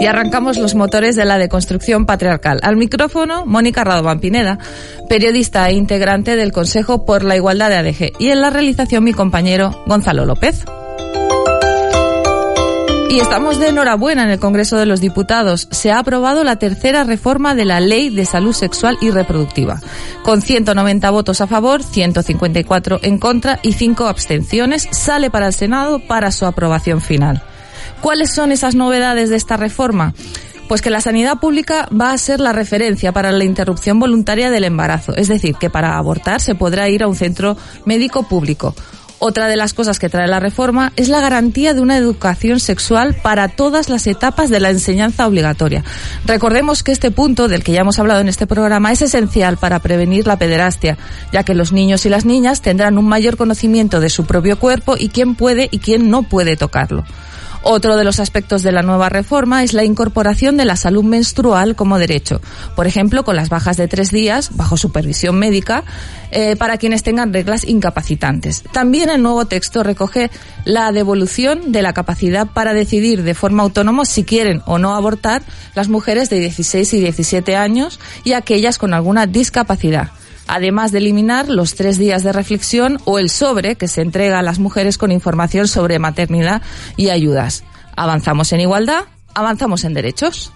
y arrancamos los motores de la deconstrucción patriarcal. Al micrófono, Mónica Radovan Pineda, periodista e integrante del Consejo por la Igualdad de ADG, y en la realización mi compañero Gonzalo López. Y estamos de enhorabuena en el Congreso de los Diputados. Se ha aprobado la tercera reforma de la Ley de Salud Sexual y Reproductiva, con 190 votos a favor, 154 en contra y 5 abstenciones. Sale para el Senado para su aprobación final. ¿Cuáles son esas novedades de esta reforma? Pues que la sanidad pública va a ser la referencia para la interrupción voluntaria del embarazo, es decir, que para abortar se podrá ir a un centro médico público. Otra de las cosas que trae la reforma es la garantía de una educación sexual para todas las etapas de la enseñanza obligatoria. Recordemos que este punto, del que ya hemos hablado en este programa, es esencial para prevenir la pederastia, ya que los niños y las niñas tendrán un mayor conocimiento de su propio cuerpo y quién puede y quién no puede tocarlo. Otro de los aspectos de la nueva reforma es la incorporación de la salud menstrual como derecho, por ejemplo, con las bajas de tres días, bajo supervisión médica, eh, para quienes tengan reglas incapacitantes. También el nuevo texto recoge la devolución de la capacidad para decidir de forma autónoma si quieren o no abortar las mujeres de 16 y 17 años y aquellas con alguna discapacidad además de eliminar los tres días de reflexión o el sobre que se entrega a las mujeres con información sobre maternidad y ayudas. Avanzamos en igualdad, avanzamos en derechos.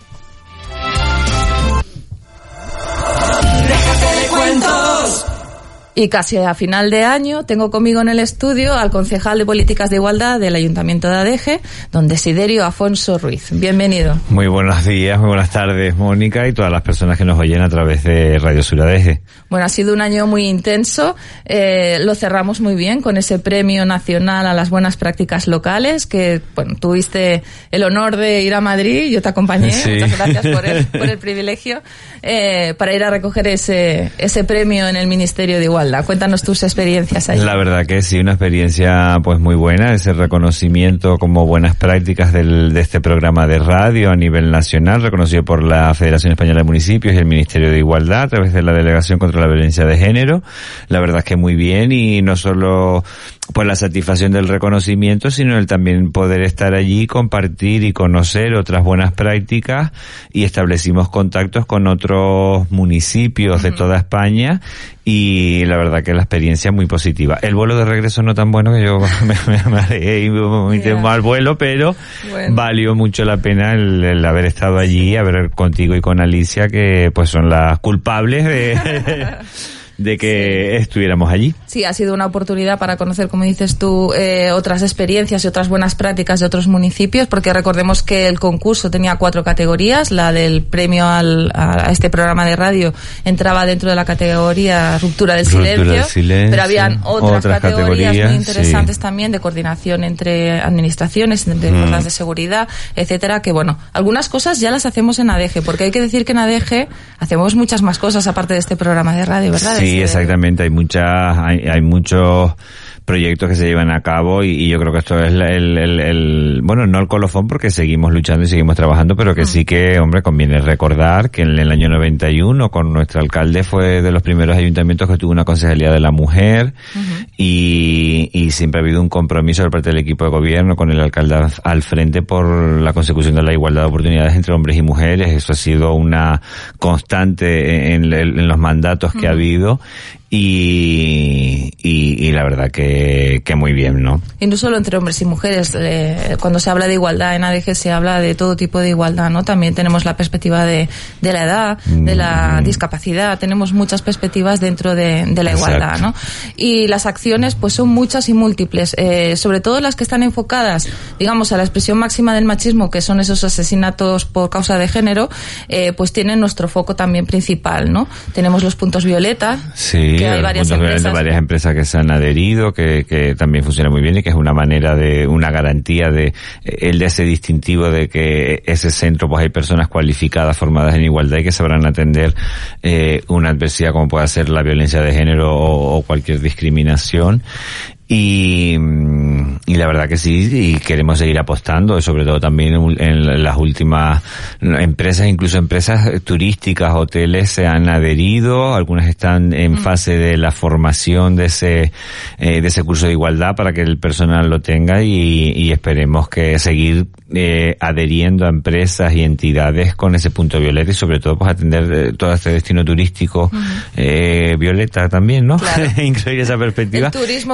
Y casi a final de año tengo conmigo en el estudio al concejal de Políticas de Igualdad del Ayuntamiento de Adeje, don Desiderio Afonso Ruiz. Bienvenido. Muy buenos días, muy buenas tardes, Mónica, y todas las personas que nos oyen a través de Radio Sur Adeje. Bueno, ha sido un año muy intenso. Eh, lo cerramos muy bien con ese premio nacional a las buenas prácticas locales, que bueno, tuviste el honor de ir a Madrid, yo te acompañé. Muchas gracias por el, por el privilegio, eh, para ir a recoger ese, ese premio en el Ministerio de Igualdad. Cuéntanos tus experiencias ahí. La verdad que sí, una experiencia pues muy buena, ese reconocimiento como buenas prácticas del, de este programa de radio a nivel nacional, reconocido por la Federación Española de Municipios y el Ministerio de Igualdad a través de la Delegación contra la Violencia de Género. La verdad es que muy bien y no solo pues la satisfacción del reconocimiento, sino el también poder estar allí, compartir y conocer otras buenas prácticas y establecimos contactos con otros municipios de toda España y la verdad que la experiencia es muy positiva. El vuelo de regreso no tan bueno que yo me, me, me mal vuelo, pero valió mucho la pena el, haber estado allí, haber contigo y con Alicia que pues son las culpables de de que estuviéramos allí. Sí, ha sido una oportunidad para conocer, como dices tú, eh, otras experiencias y otras buenas prácticas de otros municipios, porque recordemos que el concurso tenía cuatro categorías. La del premio al, a este programa de radio entraba dentro de la categoría ruptura del, silencio, pero habían otras, categorías, muy interesantes también de coordinación entre administraciones, entre mm. fuerzas de seguridad, etcétera, que bueno, algunas cosas ya las hacemos en ADG, porque hay que decir que en ADG hacemos muchas más cosas aparte de este programa de radio, ¿verdad? Sí, exactamente. Hay muchas, hay, hay muchos proyectos que se llevan a cabo y, yo creo que esto es el, el, bueno, no el colofón porque seguimos luchando y seguimos trabajando, pero que mm. sí que, hombre, conviene recordar que en el año 91 con nuestro alcalde fue de los primeros ayuntamientos que tuvo una concejalía de la mujer y, y siempre ha habido un compromiso por parte del equipo de gobierno con el alcalde al frente por la consecución de la igualdad de oportunidades entre hombres y mujeres. Eso ha sido una constante en, en los mandatos que ha habido y, y, la verdad que, que, muy bien, ¿no? Y no solo entre hombres y mujeres, eh, cuando se habla de igualdad en ADG se habla de todo tipo de igualdad, ¿no? También tenemos la perspectiva de, de la edad, de la mm. discapacidad, tenemos muchas perspectivas dentro de, de la igualdad, ¿no? Y las acciones pues son muchas y múltiples, eh, sobre todo las que están enfocadas, digamos, a la expresión máxima del machismo, que son esos asesinatos por causa de género, eh, pues tienen nuestro foco también principal, ¿no? Tenemos los puntos violeta. Sí hay varias empresas. varias empresas que se han adherido, que, que también funciona muy bien y que es una manera de, una garantía de, el de ese distintivo de que ese centro pues hay personas cualificadas, formadas en igualdad y que sabrán atender eh, una adversidad como puede ser la violencia de género o, o cualquier discriminación y, y, la verdad que sí, y queremos seguir apostando, sobre todo también en las últimas empresas, incluso empresas turísticas, hoteles se han adherido, algunas están en mm. fase de la formación de ese, eh, de ese curso de igualdad para que el personal lo tenga y, y esperemos que seguir eh, adheriendo a empresas y entidades con ese punto violeta y sobre todo pues atender eh, todo este destino turístico eh, violeta también, ¿no? Incluir esa perspectiva.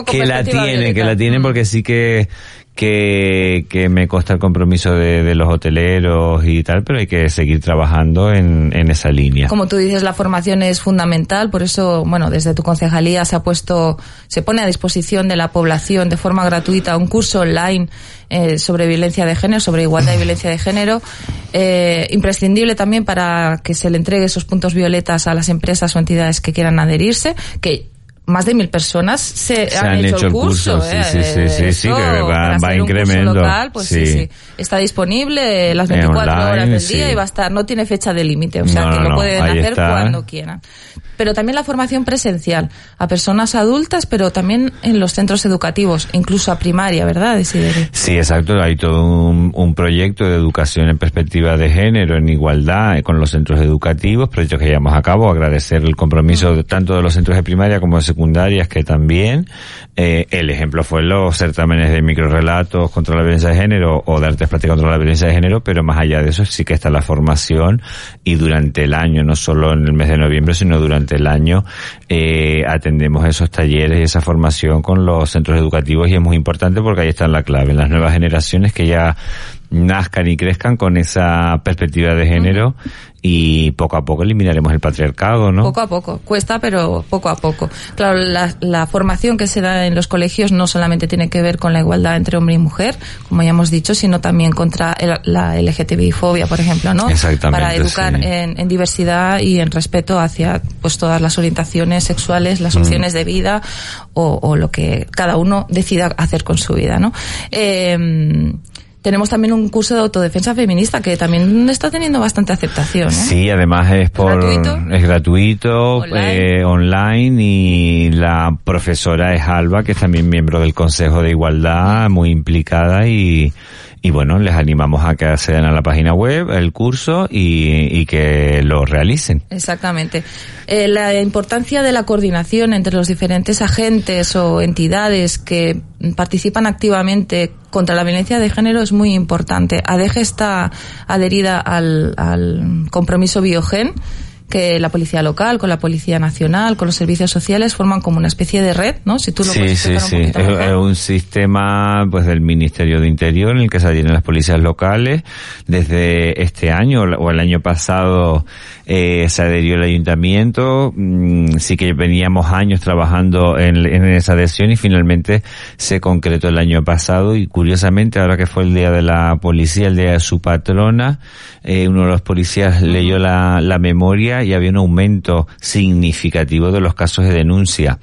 que la tienen, que la tienen porque sí que que, que me consta el compromiso de, de, los hoteleros y tal, pero hay que seguir trabajando en, en, esa línea. Como tú dices, la formación es fundamental, por eso, bueno, desde tu concejalía se ha puesto, se pone a disposición de la población de forma gratuita un curso online eh, sobre violencia de género, sobre igualdad y violencia de género, eh, imprescindible también para que se le entregue esos puntos violetas a las empresas o entidades que quieran adherirse, que más de mil personas se, han, hecho, el curso. sí, sí, sí, sí, sí, que va, va incremento. Local, pues sí. sí. Está disponible las 24 horas del día y va a estar, no tiene fecha de límite, o sea que lo pueden hacer cuando quieran pero también la formación presencial a personas adultas, pero también en los centros educativos, incluso a primaria, ¿verdad, Desiderio? Sí, exacto. Hay todo un, proyecto de educación en perspectiva de género, en igualdad eh, con los centros educativos, proyectos que llevamos a cabo. Agradecer el compromiso tanto de los centros de primaria como de secundarias, que también. Eh, el ejemplo fue los certámenes de microrelatos contra la violencia de género o de artes plásticas contra la violencia de género, pero más allá de eso sí que está la formación y durante el año, no solo en el mes de noviembre, sino durante el año eh, atendemos esos talleres y esa formación con los centros educativos y es muy importante porque ahí está la clave. En las nuevas generaciones que ya nazcan y crezcan con esa perspectiva de género y poco a poco eliminaremos el patriarcado, ¿no? Poco a poco, cuesta, pero poco a poco. Claro, la, formación que se da en los colegios no solamente tiene que ver con la igualdad entre hombre y mujer, como ya hemos dicho, sino también contra la LGTBI-fobia, por ejemplo, ¿no? Exactamente. Para educar en, diversidad y en respeto hacia pues todas las orientaciones sexuales, las mm. opciones de vida o, o, lo que cada uno decida hacer con su vida, ¿no? Eh, tenemos también un curso de autodefensa feminista que también está teniendo bastante aceptación. ¿eh? Sí, además es por es gratuito, eh, online. y la profesora es Alba, que es también miembro del Consejo de Igualdad, muy implicada y y bueno, les animamos a que accedan a la página web, el curso y, que lo realicen. Exactamente. Eh, la importancia de la coordinación entre los diferentes agentes o entidades que participan activamente contra la violencia de género es muy importante. ADEGE está adherida al, al compromiso Biogen que la policía local, con la policía nacional, con los servicios sociales forman como una especie de red, ¿no? Si tú lo sí, sí, sí. es, un sistema pues del Ministerio de Interior en el que se adhieren las policías locales. Desde este año o el año pasado eh, se adherió el ayuntamiento. Mm, sí que veníamos años trabajando en, esa adhesión y finalmente se concretó el año pasado y curiosamente ahora que fue el día de la policía, el día de su patrona, eh, uno de los policías leyó la memoria y había un aumento significativo de los casos de denuncia.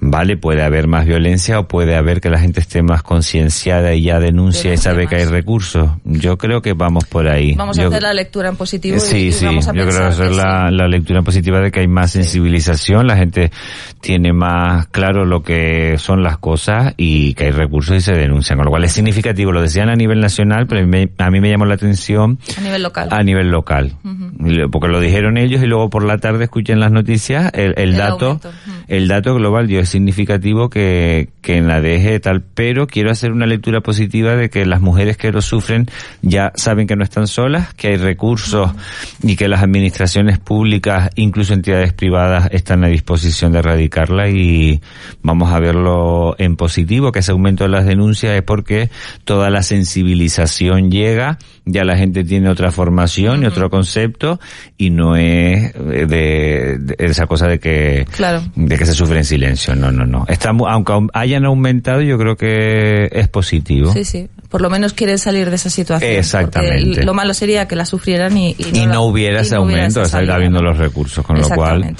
Vale, puede haber más violencia o puede haber que la gente esté más concienciada y ya denuncia y sabe que hay recursos. Yo creo que vamos por ahí. Vamos a hacer la lectura en positivo. Sí, y, sí, vamos a yo creo que hacer la, la, lectura en positiva de que hay más sensibilización, la gente tiene más claro lo que son las cosas y que hay recursos y se denuncian. Con lo cual es significativo. Lo decían a nivel nacional, pero a mí me llamó la atención. A nivel local. A nivel local. Porque lo dijeron ellos y luego por la tarde escuchen las noticias, el, el, dato, el dato global significativo que, que en la DG tal, pero quiero hacer una lectura positiva de que las mujeres que lo sufren ya saben que no están solas, que hay recursos y que las administraciones públicas, incluso entidades privadas, están a disposición de erradicarla y vamos a verlo en positivo, que ese aumento de las denuncias es porque toda la sensibilización llega, ya la gente tiene otra formación y otro concepto y no es de, esa cosa de que, de que se sufre en silencio no, no, no. Está, aunque hayan aumentado, yo creo que es positivo. Sí, sí. Por lo menos quieren salir de esa situación. Exactamente. Lo malo sería que la sufrieran y, y, no, hubiera ese aumento, estaría habiendo los recursos, con lo cual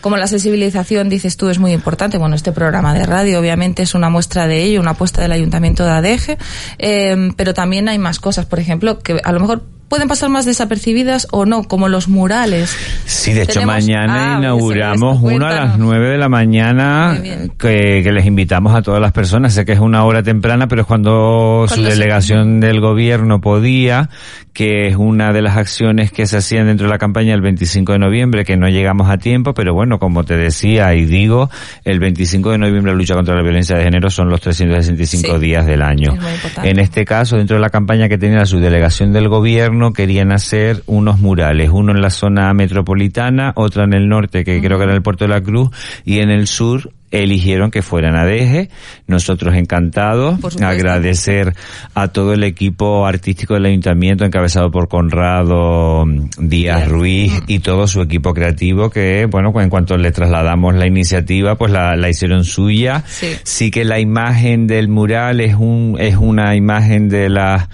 como la sensibilización, dices tú, es muy importante. Bueno, este programa de radio obviamente es una muestra de ello, una apuesta del Ayuntamiento de Adeje, eh, pero también hay más cosas, por ejemplo, que a lo mejor pueden pasar más desapercibidas o no, como los murales. Sí, de hecho mañana ah, inauguramos uno a las nueve de la mañana que, les invitamos a todas las personas. Sé que es una hora temprana, pero es cuando, su delegación del gobierno podía, que es una de las acciones que se hacían dentro de la campaña el 25 de noviembre, que no llegamos a tiempo, pero bueno, como te decía y digo, el 25 de noviembre la lucha contra la violencia de género son los 365 días del año. En este caso, dentro de la campaña que tenía la subdelegación del gobierno, querían hacer unos murales, uno en la zona metropolitana, otro en el norte, que creo que era el Puerto de la Cruz, y en el sur eligieron que fueran a Deje. Nosotros encantados. Agradecer a todo el equipo artístico del ayuntamiento encabezado por Conrado mm, Díaz Ruiz y todo su equipo creativo que, bueno, pues en cuanto le trasladamos la iniciativa, pues la, la hicieron suya. Sí. sí que la imagen del mural es un, es una imagen de la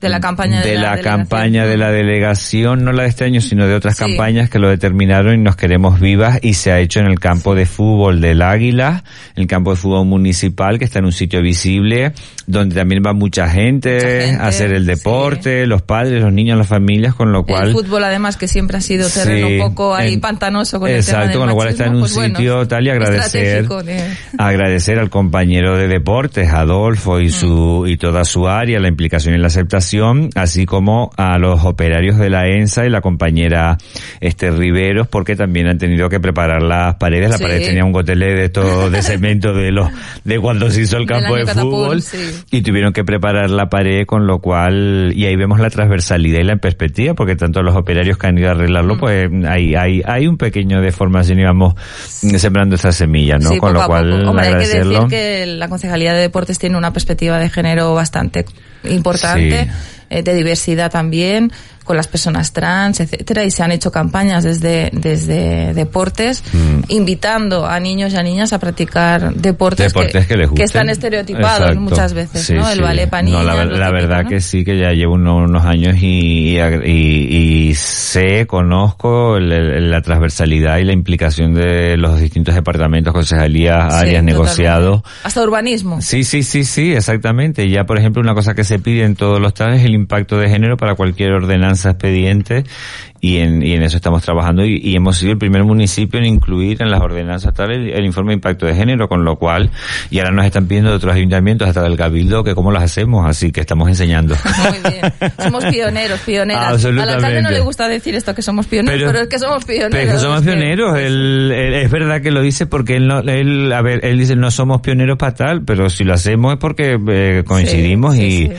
de la campaña de, la, campaña de la delegación, no la de este año, sino de otras campañas que lo determinaron y nos queremos vivas y se ha hecho en el campo de fútbol del Águila, el campo de fútbol municipal que está en un sitio visible, donde también va mucha gente, a hacer el deporte, los padres, los niños, las familias, con lo cual... El fútbol además que siempre ha sido terreno un poco ahí pantanoso con exacto, el tema con lo cual está en un pues sitio tal y agradecer, agradecer al compañero de deportes, Adolfo y mm. su, y toda su área, la implicación y la aceptación así como a los operarios de la ENSA y la compañera este Riveros, porque también han tenido que preparar las paredes. La pared tenía un gotelé de todo de cemento de los de cuando se hizo el campo de fútbol y tuvieron que preparar la pared, con lo cual y ahí vemos la transversalidad y la perspectiva, porque tanto los operarios que han ido a arreglarlo, mm. pues hay hay hay un pequeño deformación y vamos sembrando esa semilla, ¿no? con lo cual hay que decir que la Concejalía de Deportes tiene una perspectiva de género bastante importante, eh, de diversidad también con las personas trans, etcétera, y se han hecho campañas desde, desde deportes, mm. invitando a niños y a niñas a practicar deportes, que, están estereotipados muchas veces, ¿no? El ballet. No, la, verdad que sí, que ya llevo unos, años y, y, sé, conozco la transversalidad y la implicación de los distintos departamentos, concejalías, áreas, negociados. Hasta urbanismo. Sí, sí, sí, sí, exactamente. Ya, por ejemplo, una cosa que se pide en todos los tales es el impacto de género para cualquier ordenanza expediente y en, y en eso estamos trabajando y, hemos sido el primer municipio en incluir en las ordenanzas tal el, informe de impacto de género, con lo cual, y ahora nos están pidiendo de otros ayuntamientos, hasta del Cabildo, que cómo las hacemos, así que estamos enseñando. Muy bien. Somos pioneros, pioneras. Al alcalde no le gusta decir esto, que somos pioneros, pero, es que somos pioneros. Pero es que somos pioneros, él, es verdad que lo dice porque él, no, él, a ver, él dice no somos pioneros para tal, pero si lo hacemos es porque eh, coincidimos y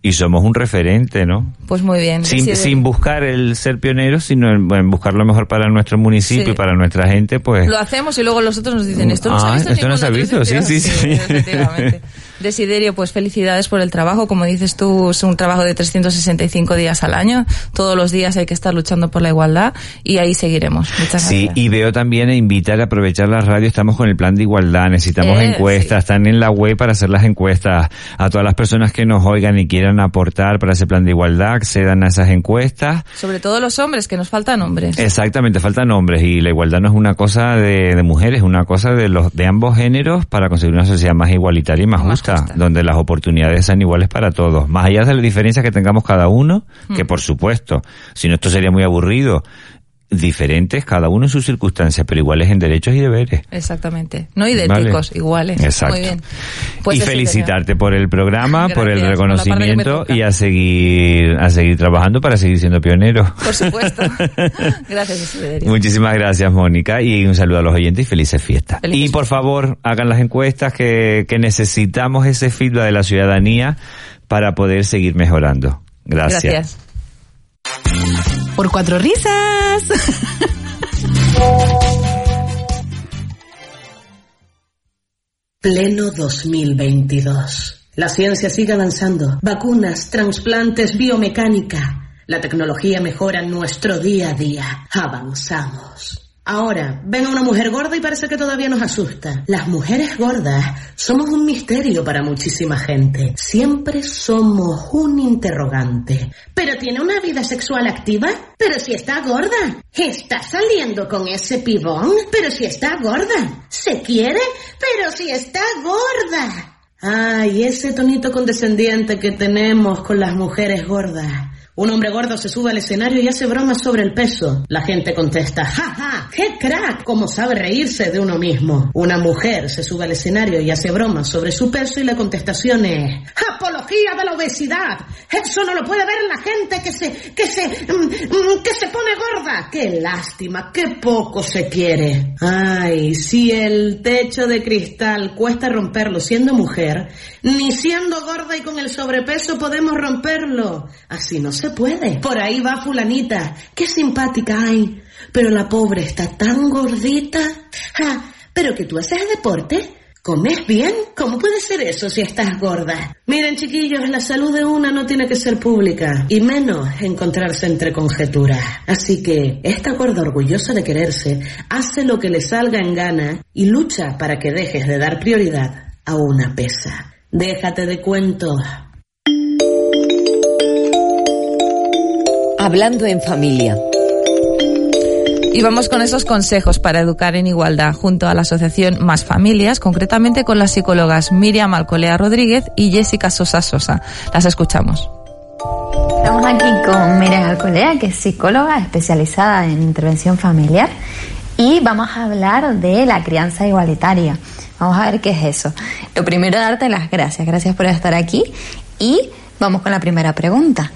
y somos un referente, ¿no? Pues muy bien. Sin, sin buscar el ser pionero, sino en, buscar lo mejor para nuestro municipio y para nuestra gente, pues... Lo hacemos y luego los otros nos dicen, esto no se ha ah, visto. Esto no se ha visto, sí, sí, sí. Desiderio, pues felicidades por el trabajo. Como dices tú, es un trabajo de 365 días al año. Todos los días hay que estar luchando por la igualdad y ahí seguiremos. Muchas gracias. Sí, y veo también invitar a aprovechar la radio. Estamos con el plan de igualdad. Necesitamos eh, encuestas. Están en la web para hacer las encuestas. A todas las personas que nos oigan y quieran aportar para ese plan de igualdad, accedan a esas encuestas. Sobre todo los hombres, que nos faltan hombres. Exactamente, faltan hombres. Y la igualdad no es una cosa de, de mujeres, es una cosa de los de ambos géneros para conseguir una sociedad más igualitaria y más, justa donde las oportunidades sean iguales para todos. Más allá de las diferencias que tengamos cada uno, que mm. por supuesto, si no esto sería muy aburrido, diferentes, cada uno en sus circunstancias, pero iguales en derechos y deberes. Exactamente. No idénticos, iguales. Exacto. Muy bien. Pues y felicitarte por el programa, por el reconocimiento y a seguir, a seguir trabajando para seguir siendo pioneros. Por supuesto. gracias, Muchísimas gracias, Mónica, y un saludo a los oyentes y felices fiestas. y por favor, hagan las encuestas que, que necesitamos ese feedback de la ciudadanía para poder seguir mejorando. Gracias. Gracias. Por cuatro risas. Pleno 2022. La ciencia sigue avanzando. Vacunas, trasplantes, biomecánica. La tecnología mejora nuestro día a día. Avanzamos. Ahora, ven una mujer gorda y parece que todavía nos asusta. Las mujeres gordas somos un misterio para muchísima gente. Siempre somos un interrogante. ¿Pero tiene una vida sexual activa? ¿Pero si está gorda? ¿Está saliendo con ese pibón? ¿Pero si está gorda? ¿Se quiere? ¿Pero si está gorda? Ay, ese tonito condescendiente que tenemos con las mujeres gordas. Un hombre gordo se sube al escenario y hace bromas sobre el peso. La gente contesta, ¡Ja, ja! ¡Qué crack! ¿Cómo sabe reírse de uno mismo? Una mujer se sube al escenario y hace bromas sobre su peso y la contestación es, ¡Apología de la obesidad! Eso no lo puede ver la gente que se, que se, mm, mm, que se pone gorda. ¡Qué lástima! ¡Qué poco se quiere! Ay, si el techo de cristal cuesta romperlo siendo mujer, ni siendo gorda y con el sobrepeso podemos romperlo. Así no se puede. Por ahí va fulanita. Qué simpática hay. Pero la pobre está tan gordita. Ja, pero que tú haces deporte. ¿Comes bien? ¿Cómo puede ser eso si estás gorda? Miren, chiquillos, la salud de una no tiene que ser pública, y menos encontrarse entre conjeturas. Así que, esta gorda orgullosa de quererse hace lo que le salga en gana y lucha para que dejes de dar prioridad a una pesa. Déjate de cuentos. Hablando en familia. Y vamos con esos consejos para educar en igualdad junto a la asociación Más Familias, concretamente con las psicólogas Miriam Alcolea Rodríguez y Jessica Sosa Sosa. Las escuchamos. Estamos aquí con Miriam Alcolea, que es psicóloga especializada en intervención familiar, y vamos a hablar de la crianza igualitaria. Vamos a ver qué es eso. Lo primero, darte las gracias. Gracias por estar aquí. Y vamos con la primera pregunta.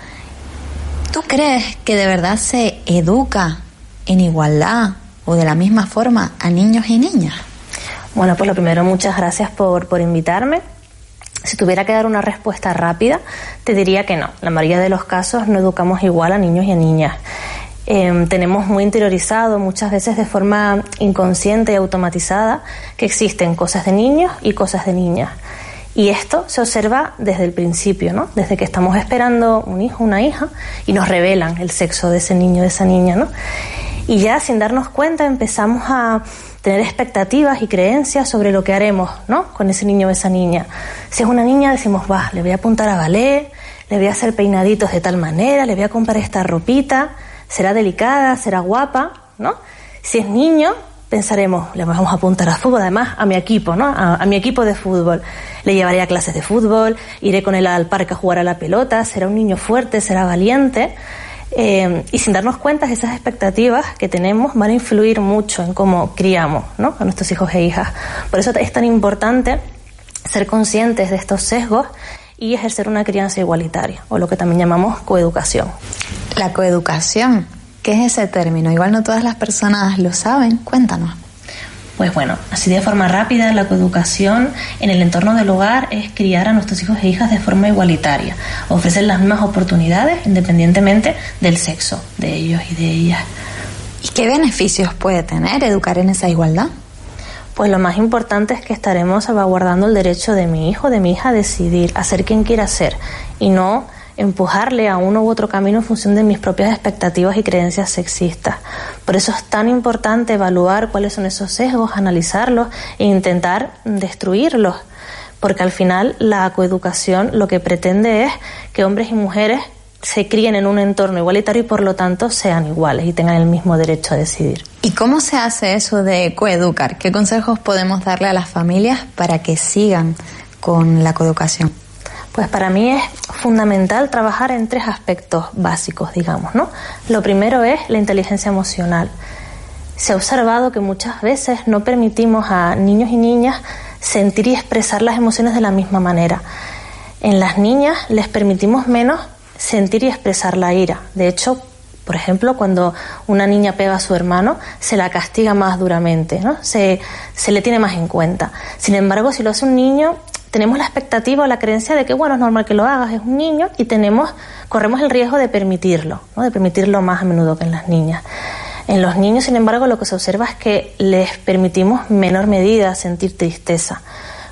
¿Tú crees que de verdad se educa en igualdad o de la misma forma a niños y niñas? Bueno, pues lo primero, muchas gracias por, por invitarme. Si tuviera que dar una respuesta rápida, te diría que no. La mayoría de los casos no educamos igual a niños y a niñas. Eh, tenemos muy interiorizado, muchas veces de forma inconsciente y automatizada, que existen cosas de niños y cosas de niñas. Y esto se observa desde el principio, ¿no? Desde que estamos esperando un hijo, una hija, y nos revelan el sexo de ese niño, de esa niña, ¿no? Y ya sin darnos cuenta empezamos a tener expectativas y creencias sobre lo que haremos, ¿no? Con ese niño o esa niña. Si es una niña, decimos, va, le voy a apuntar a ballet, le voy a hacer peinaditos de tal manera, le voy a comprar esta ropita, será delicada, será guapa, ¿no? Si es niño, pensaremos, le vamos a apuntar a fútbol, además a mi equipo, ¿no? A, mi equipo de fútbol. Le llevaré a clases de fútbol, iré con él al parque a jugar a la pelota, será un niño fuerte, será valiente. Eh, y sin darnos cuenta, esas expectativas que tenemos van a influir mucho en cómo criamos ¿no? a nuestros hijos e hijas. Por eso es tan importante ser conscientes de estos sesgos y ejercer una crianza igualitaria, o lo que también llamamos coeducación. La coeducación, ¿qué es ese término? Igual no todas las personas lo saben, cuéntanos. Pues bueno, así de forma rápida, la coeducación en el entorno del hogar es criar a nuestros hijos e hijas de forma igualitaria, ofrecer las mismas oportunidades independientemente del sexo de ellos y de ellas. ¿Y qué beneficios puede tener educar en esa igualdad? Pues lo más importante es que estaremos salvaguardando el derecho de mi hijo, de mi hija a decidir, a ser quien quiera ser y no empujarle a uno u otro camino en función de mis propias expectativas y creencias sexistas. Por eso es tan importante evaluar cuáles son esos sesgos, analizarlos e intentar destruirlos, porque al final la coeducación lo que pretende es que hombres y mujeres se críen en un entorno igualitario y por lo tanto sean iguales y tengan el mismo derecho a decidir. ¿Y cómo se hace eso de coeducar? ¿Qué consejos podemos darle a las familias para que sigan con la coeducación? Pues para mí es fundamental trabajar en tres aspectos básicos, digamos, ¿no? Lo primero es la inteligencia emocional. Se ha observado que muchas veces no permitimos a niños y niñas sentir y expresar las emociones de la misma manera. En las niñas les permitimos menos sentir y expresar la ira. De hecho, por ejemplo, cuando una niña pega a su hermano, se la castiga más duramente, ¿no? se, se le tiene más en cuenta. Sin embargo, si lo hace un niño, tenemos la expectativa o la creencia de que, bueno, es normal que lo hagas, es un niño, y tenemos, corremos el riesgo de permitirlo, ¿no? de permitirlo más a menudo que en las niñas. En los niños, sin embargo, lo que se observa es que les permitimos menor medida sentir tristeza.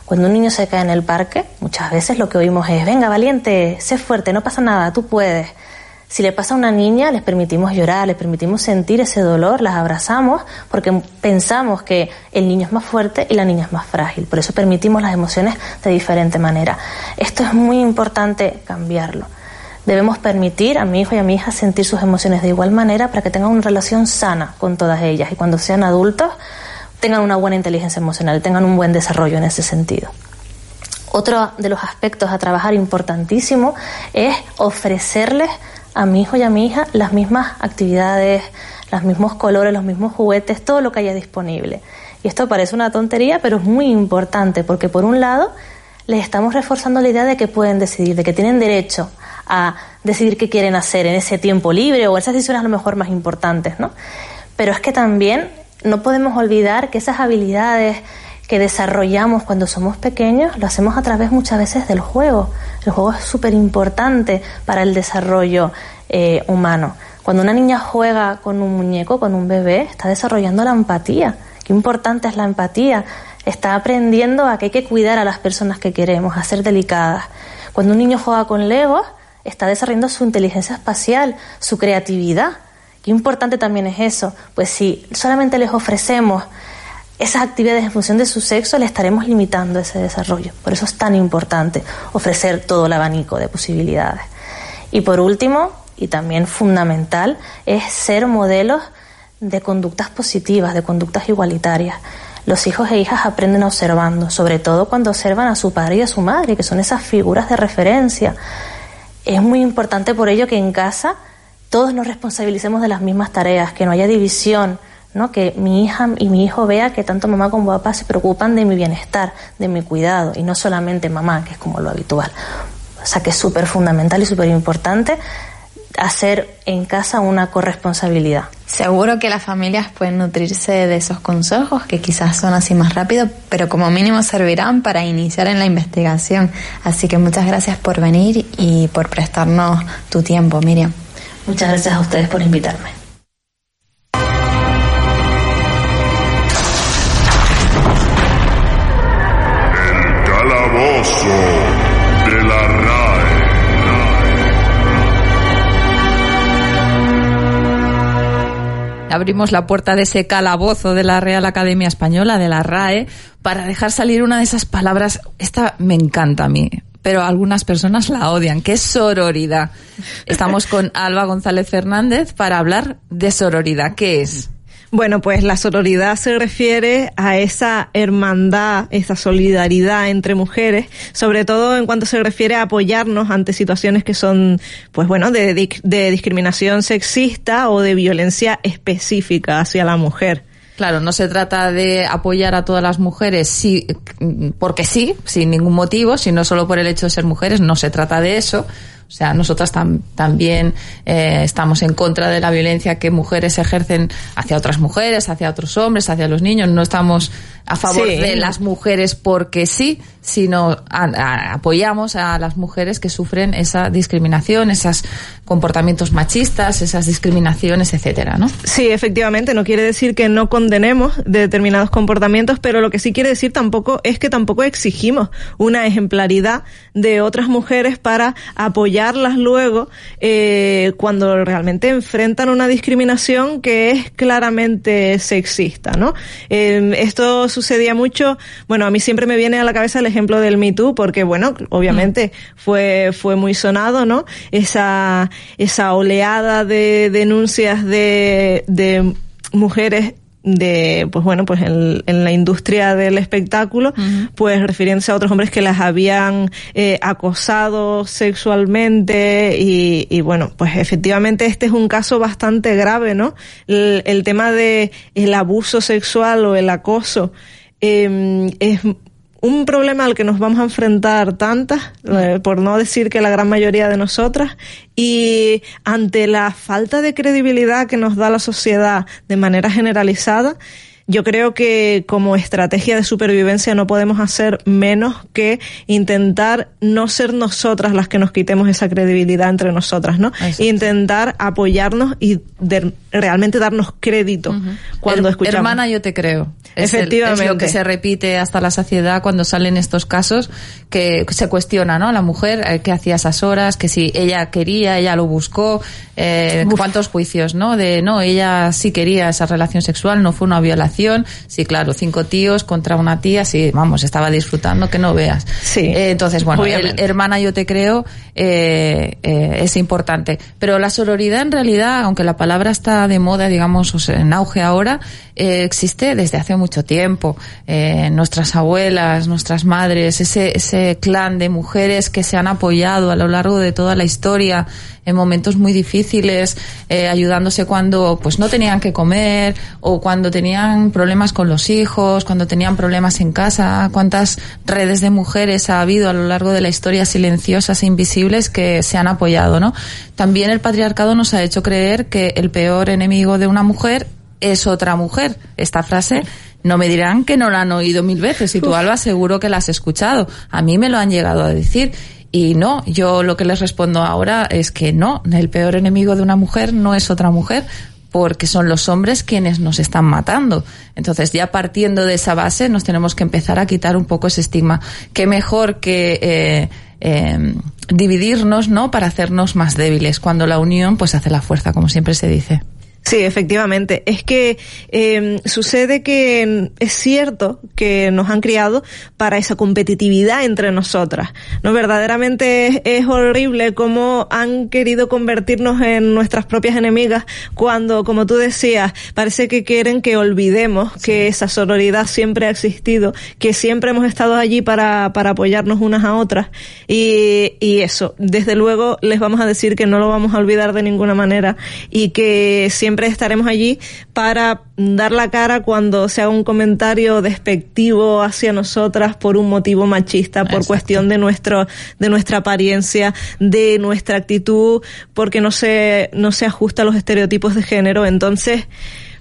Cuando un niño se cae en el parque, muchas veces lo que oímos es, venga, valiente, sé fuerte, no pasa nada, tú puedes. Si le pasa a una niña, les permitimos llorar, les permitimos sentir ese dolor, las abrazamos, porque pensamos que el niño es más fuerte y la niña es más frágil. Por eso permitimos las emociones de diferente manera. Esto es muy importante cambiarlo. Debemos permitir a mi hijo y a mi hija sentir sus emociones de igual manera para que tengan una relación sana con todas ellas y cuando sean adultos tengan una buena inteligencia emocional, tengan un buen desarrollo en ese sentido. Otro de los aspectos a trabajar importantísimo es ofrecerles a mi hijo y a mi hija las mismas actividades, los mismos colores, los mismos juguetes, todo lo que haya disponible. Y esto parece una tontería, pero es muy importante porque por un lado les estamos reforzando la idea de que pueden decidir, de que tienen derecho a decidir qué quieren hacer en ese tiempo libre o esas decisiones a lo mejor más importantes, ¿no? Pero es que también no podemos olvidar que esas habilidades que desarrollamos cuando somos pequeños lo hacemos a través muchas veces del juego. El juego es súper importante para el desarrollo eh, humano. Cuando una niña juega con un muñeco, con un bebé, está desarrollando la empatía. Qué importante es la empatía. Está aprendiendo a que hay que cuidar a las personas que queremos, a ser delicadas. Cuando un niño juega con Legos, está desarrollando su inteligencia espacial, su creatividad. Qué importante también es eso. Pues si solamente les ofrecemos esas actividades en función de su sexo, le estaremos limitando ese desarrollo. Por eso es tan importante ofrecer todo el abanico de posibilidades. Y por último, y también fundamental, es ser modelos de conductas positivas, de conductas igualitarias. Los hijos e hijas aprenden observando, sobre todo cuando observan a su padre y a su madre, que son esas figuras de referencia. Es muy importante por ello que en casa todos nos responsabilicemos de las mismas tareas, que no haya división, ¿no? que mi hija y mi hijo vea que tanto mamá como papá se preocupan de mi bienestar, de mi cuidado, y no solamente mamá, que es como lo habitual. O sea que es súper fundamental y súper importante hacer en casa una corresponsabilidad. Seguro que las familias pueden nutrirse de esos consejos que quizás son así más rápido, pero como mínimo servirán para iniciar en la investigación. Así que muchas gracias por venir y por prestarnos tu tiempo, Miriam. Muchas gracias a ustedes por invitarme. De la RAE. Abrimos la puerta de ese calabozo de la Real Academia Española, de la RAE, para dejar salir una de esas palabras. Esta me encanta a mí, pero algunas personas la odian, que es sororidad. Estamos con Alba González Fernández para hablar de sororidad. ¿Qué es? Bueno, pues la sororidad se refiere a esa hermandad, esa solidaridad entre mujeres, sobre todo en cuanto se refiere a apoyarnos ante situaciones que son, pues bueno, de, discriminación sexista o de violencia específica hacia la mujer. Claro, no se trata de apoyar a todas las mujeres sí, porque sí, sin ningún motivo, sino solo por el hecho de ser mujeres, no se trata de eso, o sea, nosotras también eh, estamos en contra de la violencia que mujeres ejercen hacia otras mujeres, hacia otros hombres, hacia los niños. No estamos a favor de las mujeres porque sí, sino apoyamos a las mujeres que sufren esa discriminación, esos comportamientos machistas, esas discriminaciones, etcétera, ¿no? Sí, efectivamente, no quiere decir que no condenemos determinados comportamientos, pero lo que sí quiere decir tampoco es que tampoco exigimos una ejemplaridad de otras mujeres para apoyarlas luego eh, cuando realmente enfrentan una discriminación que es claramente sexista, ¿no? Eh, esto sucedía mucho, bueno, a mí siempre me viene a la cabeza el ejemplo del Me Too, porque bueno, obviamente mm. fue, fue muy sonado, ¿no? Esa, esa oleada de denuncias de, de mujeres de pues bueno pues en, en, la industria del espectáculo pues refiriéndose a otros hombres que las habían eh, acosado sexualmente y, y, bueno pues efectivamente este es un caso bastante grave no el, el tema de el abuso sexual o el acoso eh, es un problema al que nos vamos a enfrentar tantas, eh, por no decir que la gran mayoría de nosotras, y ante la falta de credibilidad que nos da la sociedad de manera generalizada, yo creo que como estrategia de supervivencia no podemos hacer menos que intentar no ser nosotras las que nos quitemos esa credibilidad entre nosotras, ¿no? Intentar apoyarnos y realmente darnos crédito cuando escuchamos. Hermana, yo te creo. Efectivamente. es lo que se repite hasta la saciedad cuando salen estos casos que se cuestiona, ¿no? La mujer, eh, ¿qué hacía esas horas? Que si ella quería, ella lo buscó. Eh, ¿Cuántos juicios, no? De, no, ella sí quería esa relación sexual, no fue una violación habitación. Sí, claro, cinco tíos contra una tía, sí, vamos, estaba disfrutando que no veas. Sí. Eh, entonces, bueno, el hermana yo te creo eh, eh, es importante. Pero la sororidad en realidad, aunque la palabra está de moda, digamos, o sea, en auge ahora, existe desde hace mucho tiempo. Nuestras abuelas, nuestras madres, ese, ese clan de mujeres que se han apoyado a lo largo de toda la historia en momentos muy difíciles, eh, ayudándose cuando pues no tenían que comer o cuando tenían problemas con los hijos, cuando tenían problemas en casa. ¿Cuántas redes de mujeres ha habido a lo largo de la historia silenciosas e invisibles que se han apoyado, no? También el patriarcado nos ha hecho creer que el peor enemigo de una mujer es otra mujer. Esta frase no me dirán que no la han oído mil veces y tú, Alba, seguro que la has escuchado. A mí me lo han llegado a decir. Y no, yo lo que les respondo ahora es que no, el peor enemigo de una mujer no es otra mujer, porque son los hombres quienes nos están matando. Entonces, ya partiendo de esa base, nos tenemos que empezar a quitar un poco ese estigma. Qué mejor que eh, eh, dividirnos, ¿no? Para hacernos más débiles, cuando la unión, pues hace la fuerza, como siempre se dice. Sí, efectivamente. Es que eh, sucede que es cierto que nos han criado para esa competitividad entre nosotras. No, verdaderamente es, es horrible cómo han querido convertirnos en nuestras propias enemigas cuando, como tú decías, parece que quieren que olvidemos que esa sororidad siempre ha existido, que siempre hemos estado allí para, para apoyarnos unas a otras. Y, y eso, desde luego les vamos a decir que no lo vamos a olvidar de ninguna manera y que siempre estaremos allí para dar la cara cuando se haga un comentario despectivo hacia nosotras por un motivo machista, por Exacto. cuestión de nuestro, de nuestra apariencia, de nuestra actitud, porque no se, no se ajusta a los estereotipos de género. Entonces,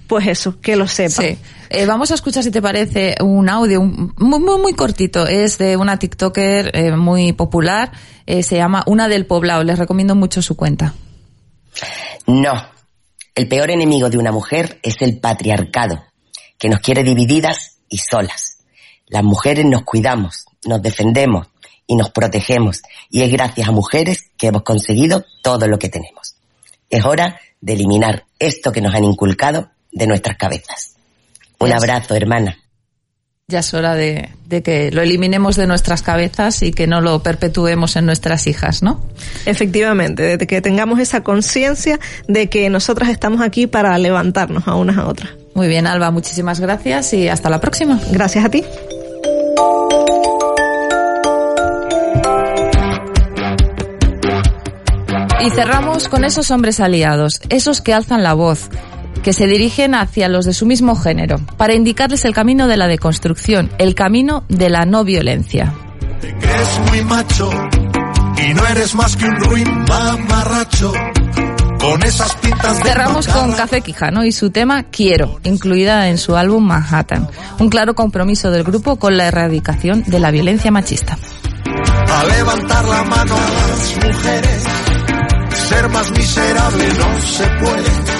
pues eso, que lo sepan. Sí. Eh, vamos a escuchar, si te parece, un audio un- muy, muy, muy cortito. Es de una TikToker eh, muy popular. Eh, se llama Una del Poblado. Les recomiendo mucho su cuenta. No. El peor enemigo de una mujer es el patriarcado, que nos quiere divididas y solas. Las mujeres nos cuidamos, nos defendemos y nos protegemos, y es gracias a mujeres que hemos conseguido todo lo que tenemos. Es hora de eliminar esto que nos han inculcado de nuestras cabezas. Un abrazo, hermana. Ya es hora de, de que lo eliminemos de nuestras cabezas y que no lo perpetuemos en nuestras hijas, ¿no? Efectivamente, de que tengamos esa conciencia de que nosotras estamos aquí para levantarnos a unas a otras. Muy bien, Alba, muchísimas gracias y hasta la próxima. Gracias a ti. Y cerramos con esos hombres aliados, esos que alzan la voz, que se dirigen hacia los de su mismo género, para indicarles el camino de la deconstrucción, el camino de la no violencia. Te crees muy macho y no eres más que un ruin mamarracho. Con esas pintas de Cerramos con. Café Quijano y su tema Quiero, incluida en su álbum Manhattan, un claro compromiso del grupo con la erradicación de la violencia machista. A levantar la mano a las mujeres. Ser más miserable no se puede.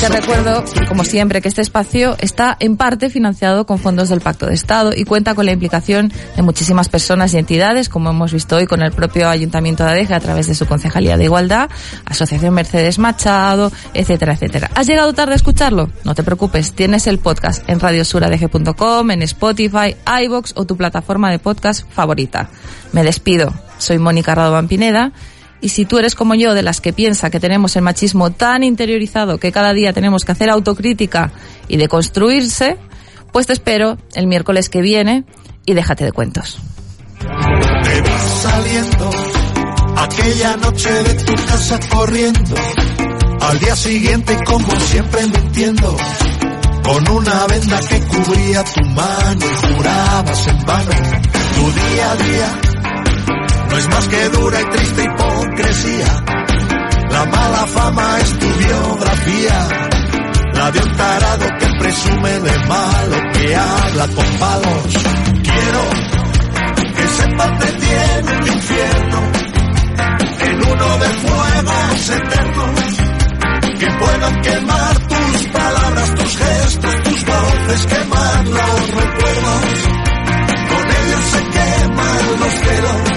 Te recuerdo, como siempre, que este espacio está en parte financiado con fondos del Pacto de Estado y cuenta con la implicación de muchísimas personas y entidades, como hemos visto hoy con el propio Ayuntamiento de Adeje a través de su Concejalía de Igualdad, Asociación Mercedes Machado, etcétera, etcétera. ¿Has llegado tarde a escucharlo? No te preocupes, tienes el podcast en radiosuradg.com, en Spotify, iBox o tu plataforma de podcast favorita. Me despido. Soy Mónica Radovan Pineda. Y si tú eres como yo, de las que piensa que tenemos el machismo tan interiorizado que cada día tenemos que hacer autocrítica y deconstruirse, pues te espero el miércoles que viene y déjate de cuentos. Te vas saliendo aquella noche de tu casa corriendo. Al día siguiente, como siempre, mintiendo. Con una venda que cubría tu mano y jurabas en vano. Tu día a día es más que dura y triste hipocresía. La mala fama es tu biografía, la de un tarado que presume de malo, que habla con palos. Quiero que sepas te tiene un infierno, en uno de fuegos eternos, que puedan quemar tus palabras, tus gestos, tus voces, quemar los recuerdos. Con ellos se queman los celos